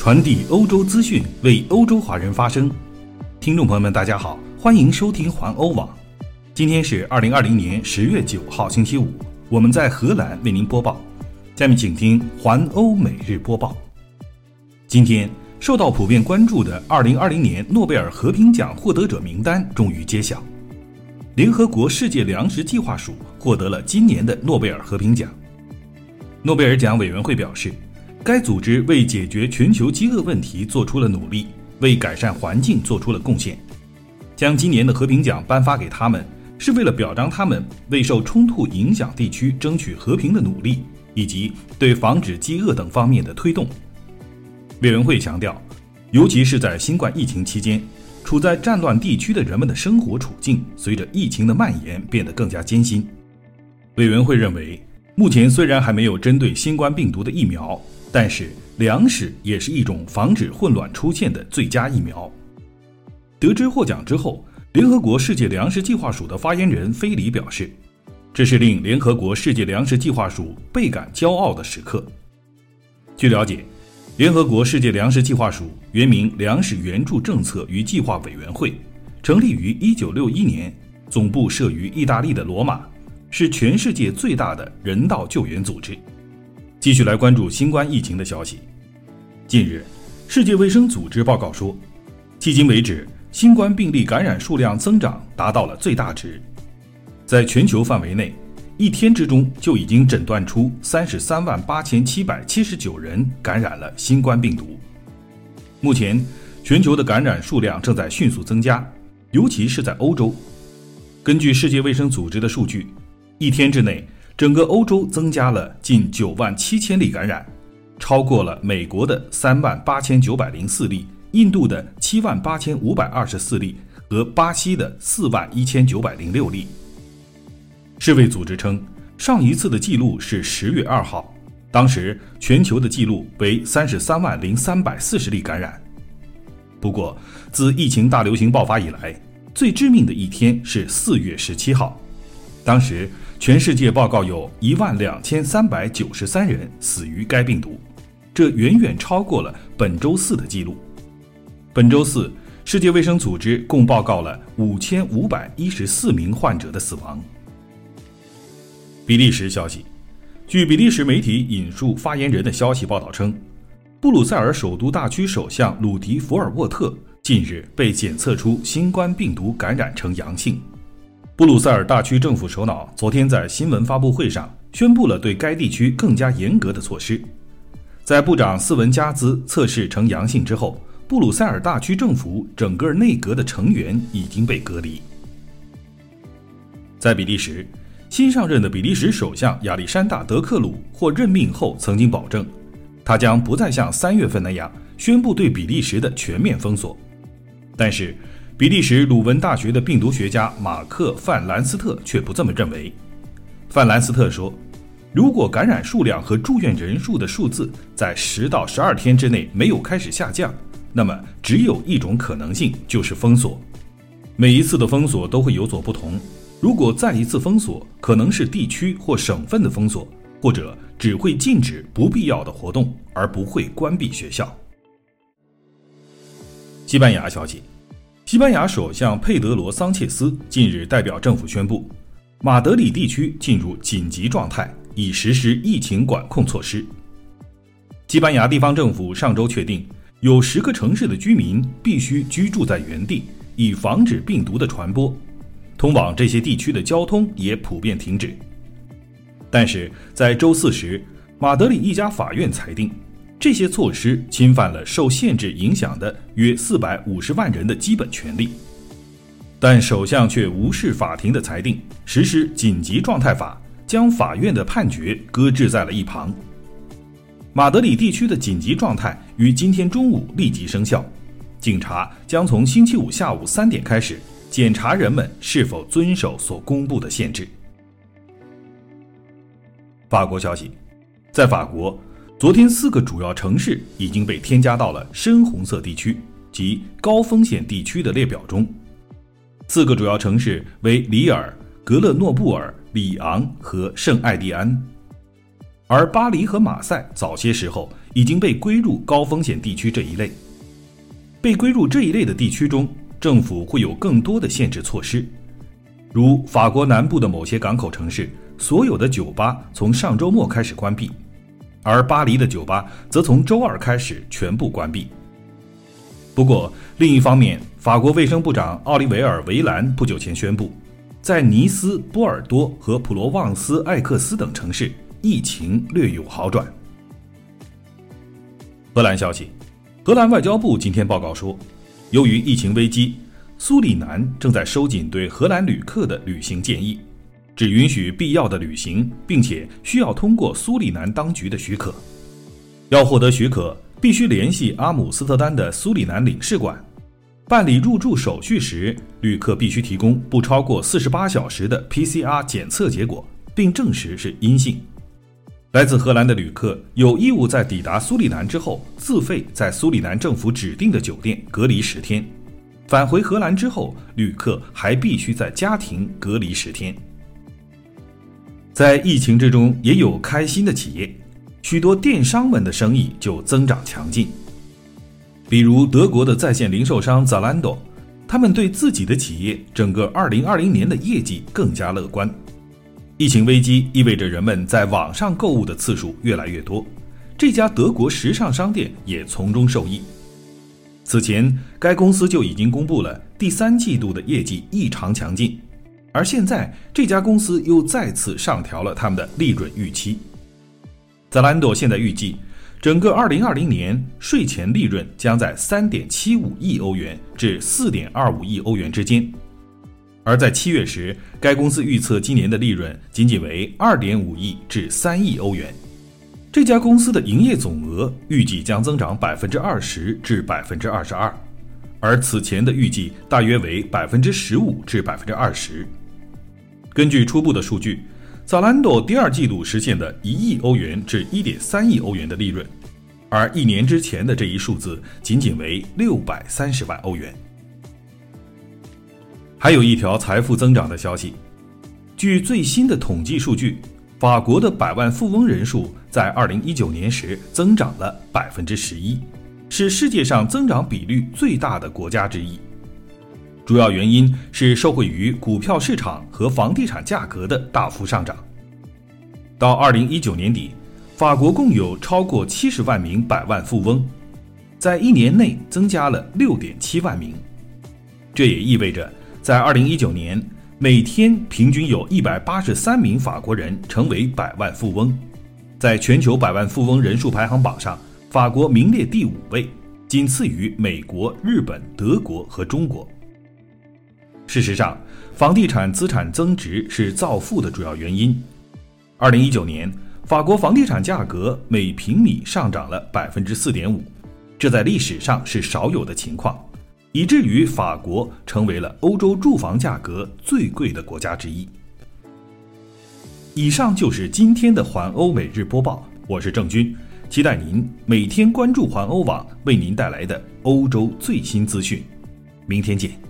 传递欧洲资讯，为欧洲华人发声。听众朋友们，大家好，欢迎收听环欧网。今天是二零二零年十月九号，星期五，我们在荷兰为您播报。下面请听环欧每日播报。今天受到普遍关注的二零二零年诺贝尔和平奖获得者名单终于揭晓，联合国世界粮食计划署获得了今年的诺贝尔和平奖。诺贝尔奖委员会表示，该组织为解决全球饥饿问题做出了努力，为改善环境做出了贡献。将今年的和平奖颁发给他们，是为了表彰他们为受冲突影响地区争取和平的努力，以及对防止饥饿等方面的推动。委员会强调，尤其是在新冠疫情期间，处在战乱地区的人们的生活处境随着疫情的蔓延变得更加艰辛。委员会认为。目前虽然还没有针对新冠病毒的疫苗，但是粮食也是一种防止混乱出现的最佳疫苗。得知获奖之后，联合国世界粮食计划署的发言人菲里表示：“这是令联合国世界粮食计划署倍感骄傲的时刻。”据了解，联合国世界粮食计划署原名粮食援助政策与计划委员会，成立于1961年，总部设于意大利的罗马。是全世界最大的人道救援组织。继续来关注新冠疫情的消息。近日，世界卫生组织报告说，迄今为止，新冠病例感染数量增长达到了最大值。在全球范围内，一天之中就已经诊断出三十三万八千七百七十九人感染了新冠病毒。目前，全球的感染数量正在迅速增加，尤其是在欧洲。根据世界卫生组织的数据。一天之内，整个欧洲增加了近九万七千例感染，超过了美国的三万八千九百零四例、印度的七万八千五百二十四例和巴西的四万一千九百零六例。世卫组织称，上一次的记录是十月二号，当时全球的记录为三十三万零三百四十例感染。不过，自疫情大流行爆发以来，最致命的一天是四月十七号，当时。全世界报告有一万两千三百九十三人死于该病毒，这远远超过了本周四的记录。本周四，世界卫生组织共报告了五千五百一十四名患者的死亡。比利时消息，据比利时媒体引述发言人的消息报道称，布鲁塞尔首都大区首相鲁迪·福尔沃特近日被检测出新冠病毒感染呈阳性。布鲁塞尔大区政府首脑昨天在新闻发布会上宣布了对该地区更加严格的措施。在部长斯文加兹测试呈阳性之后，布鲁塞尔大区政府整个内阁的成员已经被隔离。在比利时，新上任的比利时首相亚历山大·德克鲁获任命后曾经保证，他将不再像三月份那样宣布对比利时的全面封锁，但是。比利时鲁文大学的病毒学家马克·范兰斯特却不这么认为。范兰斯特说：“如果感染数量和住院人数的数字在十到十二天之内没有开始下降，那么只有一种可能性，就是封锁。每一次的封锁都会有所不同。如果再一次封锁，可能是地区或省份的封锁，或者只会禁止不必要的活动，而不会关闭学校。”西班牙消息。西班牙首相佩德罗·桑切斯近日代表政府宣布，马德里地区进入紧急状态，以实施疫情管控措施。西班牙地方政府上周确定，有十个城市的居民必须居住在原地，以防止病毒的传播。通往这些地区的交通也普遍停止。但是在周四时，马德里一家法院裁定。这些措施侵犯了受限制影响的约四百五十万人的基本权利，但首相却无视法庭的裁定，实施紧急状态法，将法院的判决搁置在了一旁。马德里地区的紧急状态于今天中午立即生效，警察将从星期五下午三点开始检查人们是否遵守所公布的限制。法国消息，在法国。昨天，四个主要城市已经被添加到了深红色地区及高风险地区的列表中。四个主要城市为里尔、格勒诺布尔、里昂和圣艾蒂安，而巴黎和马赛早些时候已经被归入高风险地区这一类。被归入这一类的地区中，政府会有更多的限制措施，如法国南部的某些港口城市，所有的酒吧从上周末开始关闭，而巴黎的酒吧则从周二开始全部关闭。不过，另一方面，法国卫生部长奥利维尔·维兰不久前宣布，在尼斯、波尔多和普罗旺斯艾克斯等城市，疫情略有好转。荷兰消息。荷兰外交部今天报告说，由于疫情危机，苏里南正在收紧对荷兰旅客的旅行建议，只允许必要的旅行，并且需要通过苏里南当局的许可。要获得许可，必须联系阿姆斯特丹的苏里南领事馆。办理入住手续时，旅客必须提供不超过四十八小时的 PCR 检测结果，并证实是阴性。来自荷兰的旅客有义务在抵达苏里南之后，自费在苏里南政府指定的酒店隔离十天。返回荷兰之后，旅客还必须在家庭隔离十天。在疫情之中，也有开心的企业，许多电商们的生意就增长强劲。比如德国的在线零售商 Zalando，他们对自己的企业整个2020年的业绩更加乐观。疫情危机意味着人们在网上购物的次数越来越多，这家德国时尚商店也从中受益。此前，该公司就已经公布了第三季度的业绩异常强劲，而现在这家公司又再次上调了他们的利润预期。泽兰多现在预计，整个2020年税前利润将在3.75亿欧元至4.25亿欧元之间。而在七月时，该公司预测今年的利润仅仅为二点五亿至三亿欧元。这家公司的营业总额预计将增长百分之二十至百分之二十二，而此前的预计大约为百分之十五至百分之二十。根据初步的数据，Zalando 第二季度实现的一亿欧元至一点三亿欧元的利润，而一年之前的这一数字仅仅为六百三十万欧元。还有一条财富增长的消息，据最新的统计数据，法国的百万富翁人数在二零一九年时增长了百分之十一，是世界上增长比率最大的国家之一。主要原因是受惠于股票市场和房地产价格的大幅上涨。到二零一九年底，法国共有超过七十万名百万富翁，在一年内增加了六点七万名，这也意味着。在二零一九年，每天平均有一百八十三名法国人成为百万富翁，在全球百万富翁人数排行榜上，法国名列第五位，仅次于美国、日本、德国和中国。事实上，房地产资产增值是造富的主要原因。二零一九年，法国房地产价格每平米上涨了百分之四点五，这在历史上是少有的情况。以至于法国成为了欧洲住房价格最贵的国家之一。以上就是今天的环欧每日播报，我是郑军，期待您每天关注环欧网为您带来的欧洲最新资讯。明天见。